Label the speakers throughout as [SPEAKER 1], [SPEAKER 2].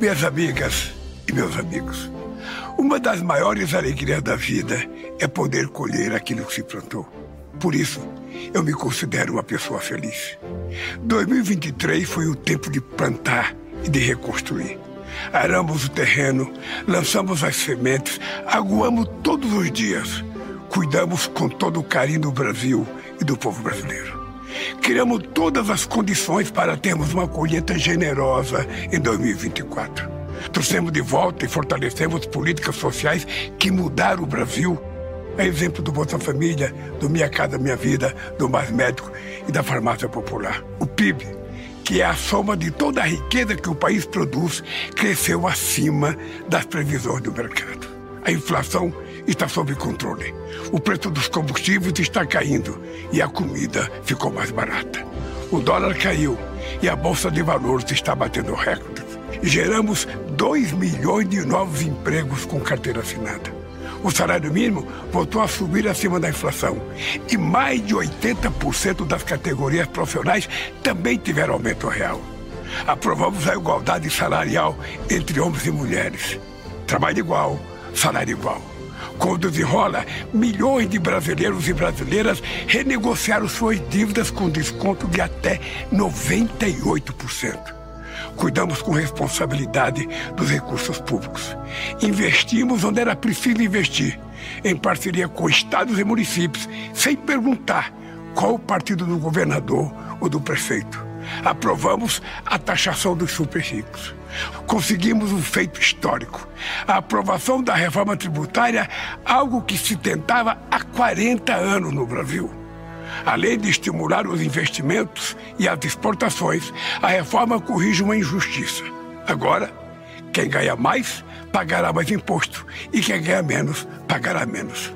[SPEAKER 1] Minhas amigas e meus amigos, uma das maiores alegrias da vida é poder colher aquilo que se plantou. Por isso, eu me considero uma pessoa feliz. 2023 foi o tempo de plantar e de reconstruir. Aramos o terreno, lançamos as sementes, aguamos todos os dias. Cuidamos com todo o carinho do Brasil e do povo brasileiro. Criamos todas as condições para termos uma colheita generosa em 2024. Trouxemos de volta e fortalecemos políticas sociais que mudaram o Brasil. É exemplo do Bolsa Família, do Minha Casa Minha Vida, do Mais Médico e da Farmácia Popular. O PIB, que é a soma de toda a riqueza que o país produz, cresceu acima das previsões do mercado. A inflação está sob controle. O preço dos combustíveis está caindo e a comida ficou mais barata. O dólar caiu e a bolsa de valores está batendo recordes. Geramos 2 milhões de novos empregos com carteira assinada. O salário mínimo voltou a subir acima da inflação. E mais de 80% das categorias profissionais também tiveram aumento real. Aprovamos a igualdade salarial entre homens e mulheres. Trabalho igual, salário igual. Quando desenrola, milhões de brasileiros e brasileiras renegociaram suas dívidas com desconto de até 98%. Cuidamos com responsabilidade dos recursos públicos. Investimos onde era preciso investir, em parceria com estados e municípios, sem perguntar qual o partido do governador ou do prefeito. Aprovamos a taxação dos super ricos. Conseguimos um feito histórico: a aprovação da reforma tributária, algo que se tentava há 40 anos no Brasil. Além de estimular os investimentos e as exportações, a reforma corrige uma injustiça. Agora, quem ganha mais pagará mais imposto e quem ganha menos pagará menos.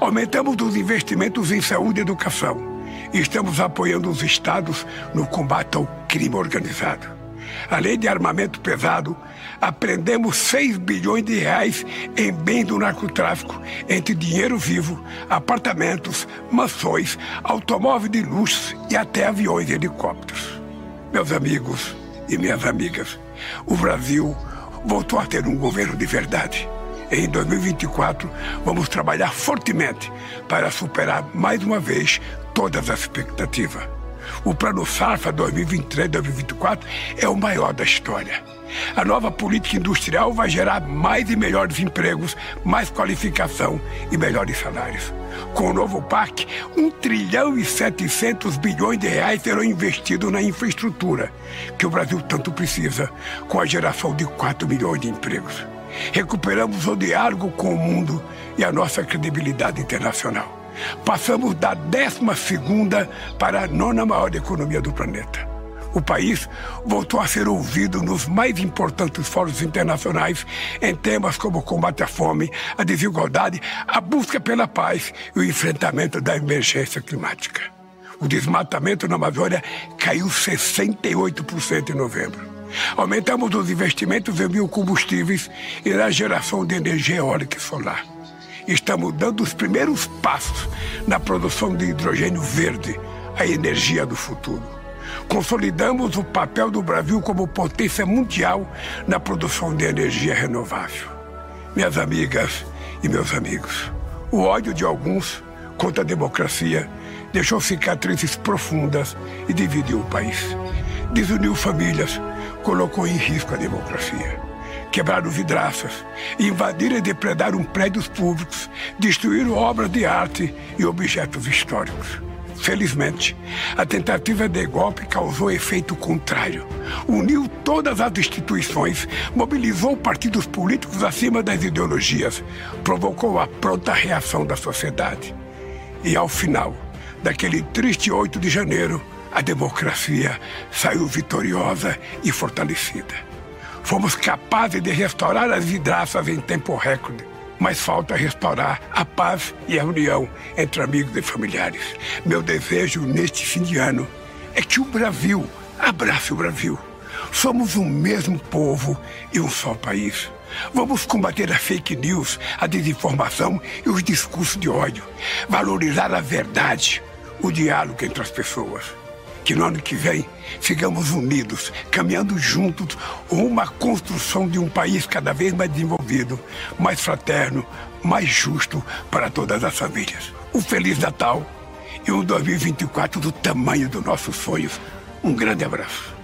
[SPEAKER 1] Aumentamos os investimentos em saúde e educação e estamos apoiando os estados no combate ao crime organizado. Além de armamento pesado, apreendemos 6 bilhões de reais em bens do narcotráfico, entre dinheiro vivo, apartamentos, mansões, automóveis de luxo e até aviões e helicópteros. Meus amigos e minhas amigas, o Brasil voltou a ter um governo de verdade. Em 2024, vamos trabalhar fortemente para superar mais uma vez todas as expectativas. O Plano Safra 2023-2024 é o maior da história. A nova política industrial vai gerar mais e melhores empregos, mais qualificação e melhores salários. Com o novo PAC, 1 trilhão e 700 bilhões de reais serão investidos na infraestrutura, que o Brasil tanto precisa, com a geração de 4 milhões de empregos. Recuperamos o diálogo com o mundo e a nossa credibilidade internacional. Passamos da 12 para a nona maior economia do planeta o país voltou a ser ouvido nos mais importantes fóruns internacionais em temas como o combate à fome, a desigualdade, a busca pela paz e o enfrentamento da emergência climática. O desmatamento na Amazônia caiu 68% em novembro. Aumentamos os investimentos em biocombustíveis e na geração de energia eólica e solar. Estamos dando os primeiros passos na produção de hidrogênio verde, a energia do futuro consolidamos o papel do Brasil como potência mundial na produção de energia renovável. Minhas amigas e meus amigos, o ódio de alguns contra a democracia deixou cicatrizes profundas e dividiu o país. Desuniu famílias, colocou em risco a democracia. Quebraram vidraças, invadiram e depredaram prédios públicos, destruíram obras de arte e objetos históricos Felizmente, a tentativa de golpe causou efeito contrário. Uniu todas as instituições, mobilizou partidos políticos acima das ideologias, provocou a pronta reação da sociedade. E ao final daquele triste 8 de janeiro, a democracia saiu vitoriosa e fortalecida. Fomos capazes de restaurar as vidraças em tempo recorde mas falta restaurar a paz e a união entre amigos e familiares. Meu desejo neste fim de ano é que o Brasil abrace o Brasil. Somos um mesmo povo e um só país. Vamos combater a fake news, a desinformação e os discursos de ódio. Valorizar a verdade, o diálogo entre as pessoas. Que no ano que vem sigamos unidos, caminhando juntos à construção de um país cada vez mais desenvolvido, mais fraterno, mais justo para todas as famílias. Um Feliz Natal e um 2024 do tamanho dos nossos sonhos. Um grande abraço.